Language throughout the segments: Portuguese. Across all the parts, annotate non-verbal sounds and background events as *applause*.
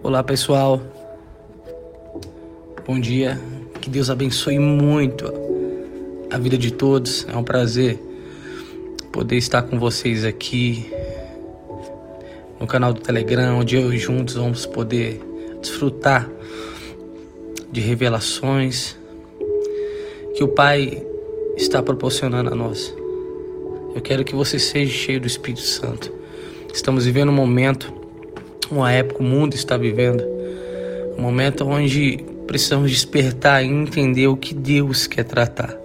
Olá pessoal, bom dia, que Deus abençoe muito a vida de todos. É um prazer poder estar com vocês aqui no canal do Telegram, onde eu e juntos vamos poder desfrutar de revelações que o Pai está proporcionando a nós. Eu quero que você seja cheio do Espírito Santo. Estamos vivendo um momento, uma época, o mundo está vivendo, um momento onde precisamos despertar e entender o que Deus quer tratar.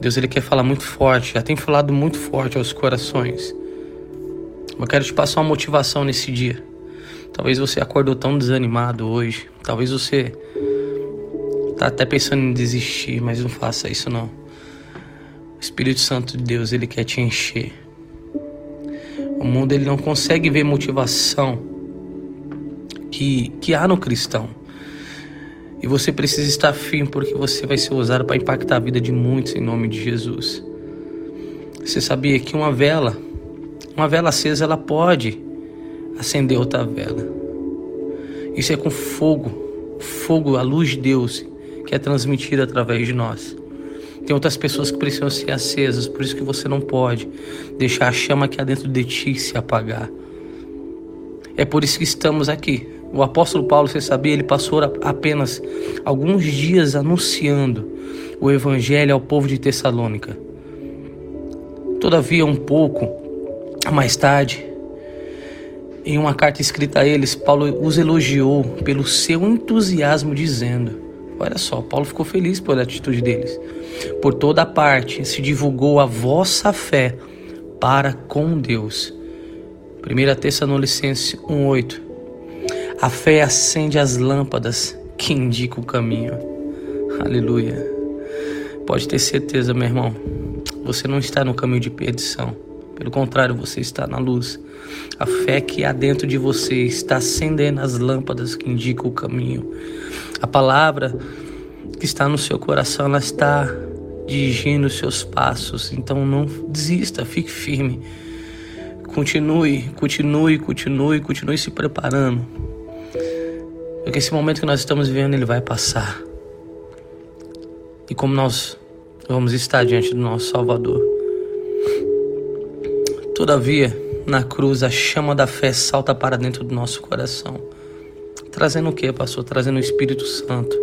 Deus ele quer falar muito forte, já tem falado muito forte aos corações. Eu quero te passar uma motivação nesse dia. Talvez você acordou tão desanimado hoje, talvez você tá até pensando em desistir, mas não faça isso não. O Espírito Santo de Deus, ele quer te encher. O mundo ele não consegue ver motivação que, que há no cristão. E você precisa estar firme porque você vai ser usado para impactar a vida de muitos em nome de Jesus. Você sabia que uma vela, uma vela acesa, ela pode acender outra vela. Isso é com fogo, fogo, a luz de Deus que é transmitida através de nós. Tem outras pessoas que precisam ser acesas, por isso que você não pode deixar a chama que há dentro de ti se apagar. É por isso que estamos aqui. O apóstolo Paulo, você sabia, ele passou apenas alguns dias anunciando o evangelho ao povo de Tessalônica. Todavia, um pouco mais tarde, em uma carta escrita a eles, Paulo os elogiou pelo seu entusiasmo, dizendo: Olha só, Paulo ficou feliz pela atitude deles. Por toda parte se divulgou a vossa fé para com Deus. 1 Tessalonicenses 1:8. A fé acende as lâmpadas que indicam o caminho. Aleluia. Pode ter certeza, meu irmão, você não está no caminho de perdição. Pelo contrário, você está na luz. A fé que há dentro de você está acendendo as lâmpadas que indicam o caminho. A palavra que está no seu coração, ela está dirigindo os seus passos. Então não desista, fique firme. Continue, continue, continue, continue se preparando. Porque esse momento que nós estamos vivendo, ele vai passar. E como nós vamos estar diante do nosso Salvador. Todavia, na cruz, a chama da fé salta para dentro do nosso coração. Trazendo o que, pastor? Trazendo o Espírito Santo,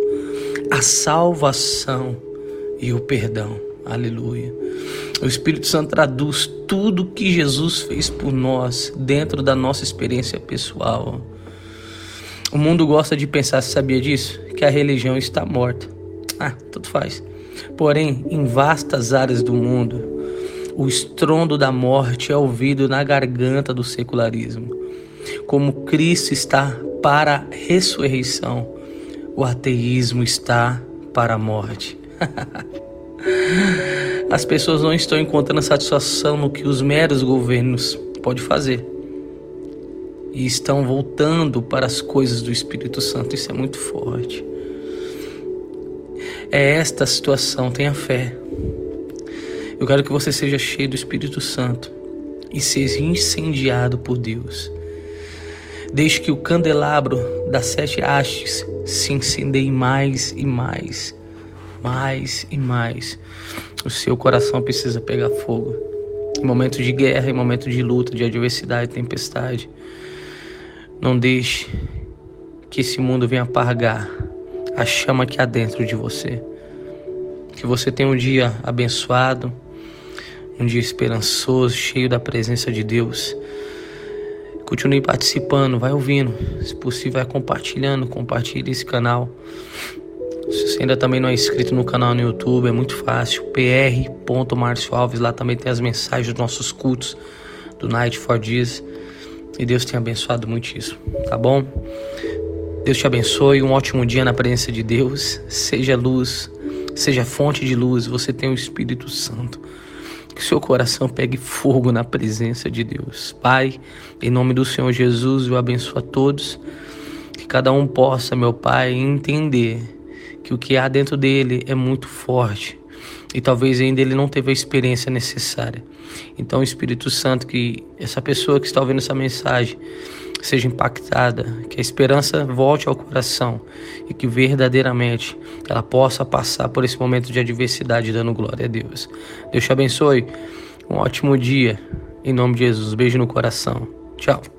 a salvação e o perdão. Aleluia. O Espírito Santo traduz tudo que Jesus fez por nós dentro da nossa experiência pessoal. O mundo gosta de pensar, sabia disso? Que a religião está morta. Ah, tudo faz. Porém, em vastas áreas do mundo, o estrondo da morte é ouvido na garganta do secularismo. Como Cristo está para a ressurreição, o ateísmo está para a morte. *laughs* As pessoas não estão encontrando satisfação no que os meros governos podem fazer. E estão voltando para as coisas do Espírito Santo. Isso é muito forte. É esta situação, tenha fé. Eu quero que você seja cheio do Espírito Santo e seja incendiado por Deus. Deixe que o candelabro das sete hastes se incendeie mais e mais, mais e mais. O seu coração precisa pegar fogo. Em momentos de guerra, em momentos de luta, de adversidade, tempestade. Não deixe que esse mundo venha apagar a chama que há dentro de você. Que você tenha um dia abençoado, um dia esperançoso, cheio da presença de Deus. Continue participando, vai ouvindo. Se possível, vai compartilhando, compartilhe esse canal. Se você ainda também não é inscrito no canal no YouTube, é muito fácil. pr.marcio Alves, lá também tem as mensagens dos nossos cultos do Night for Dias. E Deus tem abençoado muito isso, tá bom? Deus te abençoe, um ótimo dia na presença de Deus. Seja luz, seja fonte de luz, você tem o Espírito Santo. Que seu coração pegue fogo na presença de Deus. Pai, em nome do Senhor Jesus, eu abençoo a todos. Que cada um possa, meu Pai, entender que o que há dentro dele é muito forte e talvez ainda ele não teve a experiência necessária. Então, Espírito Santo, que essa pessoa que está ouvindo essa mensagem seja impactada, que a esperança volte ao coração e que verdadeiramente ela possa passar por esse momento de adversidade dando glória a Deus. Deus te abençoe. Um ótimo dia. Em nome de Jesus. Beijo no coração. Tchau.